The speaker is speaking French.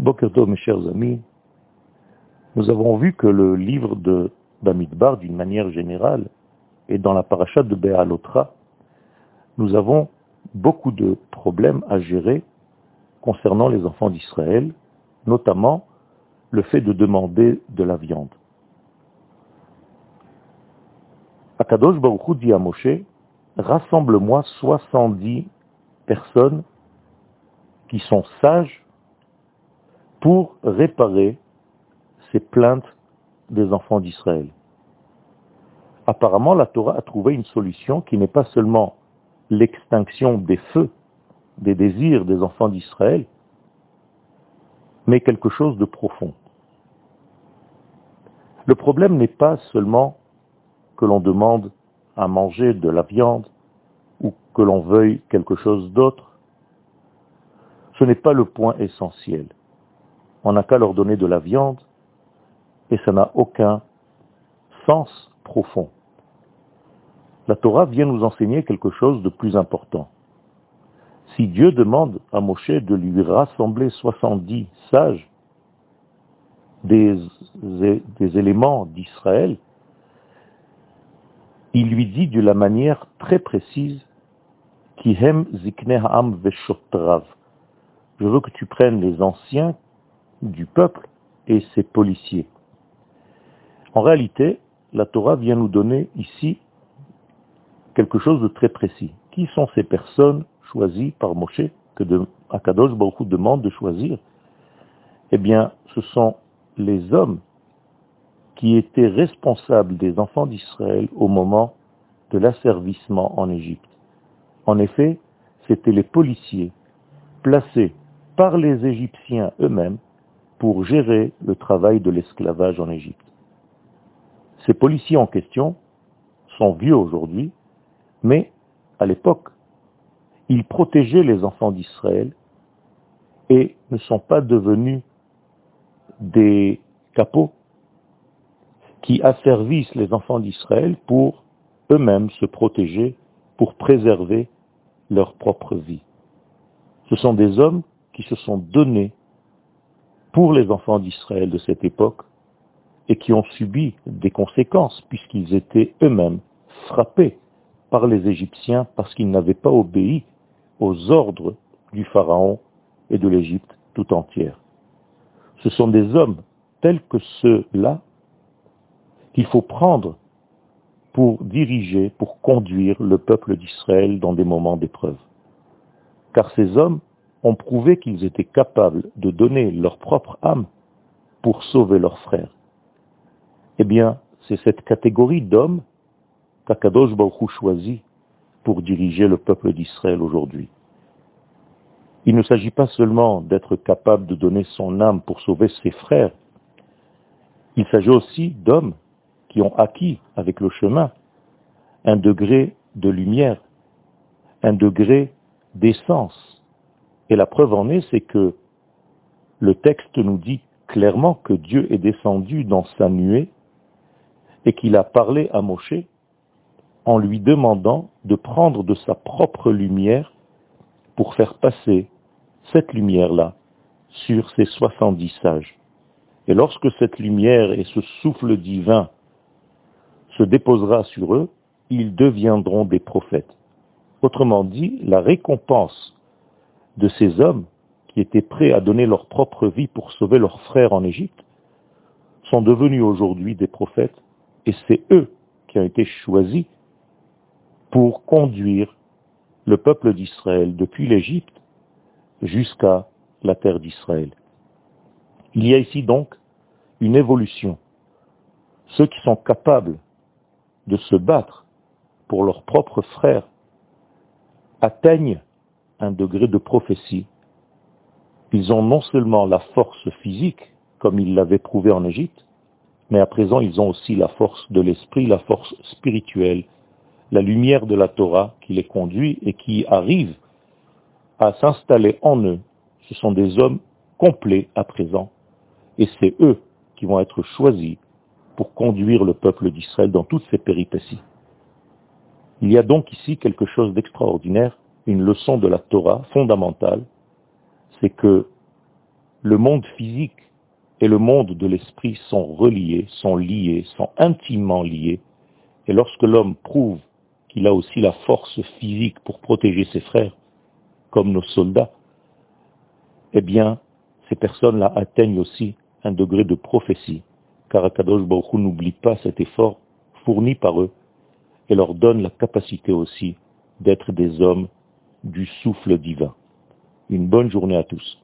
Bokerto, mes chers amis, nous avons vu que le livre de Bamidbar, d'une manière générale, et dans la paracha de Béalotra, nous avons beaucoup de problèmes à gérer concernant les enfants d'Israël, notamment le fait de demander de la viande. Akadosh Baruch dit à Moshe, rassemble-moi 70 personnes qui sont sages pour réparer ces plaintes des enfants d'Israël. Apparemment, la Torah a trouvé une solution qui n'est pas seulement l'extinction des feux, des désirs des enfants d'Israël, mais quelque chose de profond. Le problème n'est pas seulement que l'on demande à manger de la viande ou que l'on veuille quelque chose d'autre. Ce n'est pas le point essentiel. On n'a qu'à leur donner de la viande et ça n'a aucun sens profond. La Torah vient nous enseigner quelque chose de plus important. Si Dieu demande à Moshe de lui rassembler 70 sages des, éléments d'Israël, il lui dit de la manière très précise Kihem veshotrav. Je veux que tu prennes les anciens du peuple et ses policiers. En réalité, la Torah vient nous donner ici quelque chose de très précis. Qui sont ces personnes choisies par Moshe que de, Akadosh Baruch demande de choisir? Eh bien, ce sont les hommes qui étaient responsables des enfants d'Israël au moment de l'asservissement en Égypte. En effet, c'étaient les policiers placés par les Égyptiens eux-mêmes pour gérer le travail de l'esclavage en Égypte. Ces policiers en question sont vieux aujourd'hui, mais à l'époque, ils protégeaient les enfants d'Israël et ne sont pas devenus des capots qui asservissent les enfants d'Israël pour eux-mêmes se protéger, pour préserver leur propre vie. Ce sont des hommes qui se sont donnés pour les enfants d'Israël de cette époque et qui ont subi des conséquences puisqu'ils étaient eux-mêmes frappés par les Égyptiens parce qu'ils n'avaient pas obéi aux ordres du Pharaon et de l'Égypte tout entière. Ce sont des hommes tels que ceux-là qu'il faut prendre pour diriger, pour conduire le peuple d'Israël dans des moments d'épreuve. Car ces hommes ont prouvé qu'ils étaient capables de donner leur propre âme pour sauver leurs frères. Eh bien, c'est cette catégorie d'hommes qu'Akadosh Baruch choisit pour diriger le peuple d'Israël aujourd'hui. Il ne s'agit pas seulement d'être capable de donner son âme pour sauver ses frères, il s'agit aussi d'hommes qui ont acquis avec le chemin un degré de lumière, un degré d'essence. Et la preuve en est, c'est que le texte nous dit clairement que Dieu est descendu dans sa nuée et qu'il a parlé à Moshe en lui demandant de prendre de sa propre lumière pour faire passer cette lumière-là sur ces 70 sages. Et lorsque cette lumière et ce souffle divin se déposera sur eux, ils deviendront des prophètes. Autrement dit, la récompense de ces hommes qui étaient prêts à donner leur propre vie pour sauver leurs frères en Égypte sont devenus aujourd'hui des prophètes et c'est eux qui ont été choisis pour conduire le peuple d'Israël depuis l'Égypte jusqu'à la terre d'Israël. Il y a ici donc une évolution. Ceux qui sont capables de se battre pour leurs propres frères atteignent un degré de prophétie. Ils ont non seulement la force physique, comme ils l'avaient prouvé en Égypte, mais à présent ils ont aussi la force de l'esprit, la force spirituelle, la lumière de la Torah qui les conduit et qui arrive à s'installer en eux. Ce sont des hommes complets à présent, et c'est eux qui vont être choisis pour conduire le peuple d'Israël dans toutes ses péripéties. Il y a donc ici quelque chose d'extraordinaire, une leçon de la Torah fondamentale, c'est que le monde physique et le monde de l'esprit sont reliés, sont liés, sont intimement liés. Et lorsque l'homme prouve qu'il a aussi la force physique pour protéger ses frères, comme nos soldats, eh bien, ces personnes-là atteignent aussi un degré de prophétie, car Akadosh Baruch n'oublie pas cet effort fourni par eux et leur donne la capacité aussi d'être des hommes du souffle divin. Une bonne journée à tous.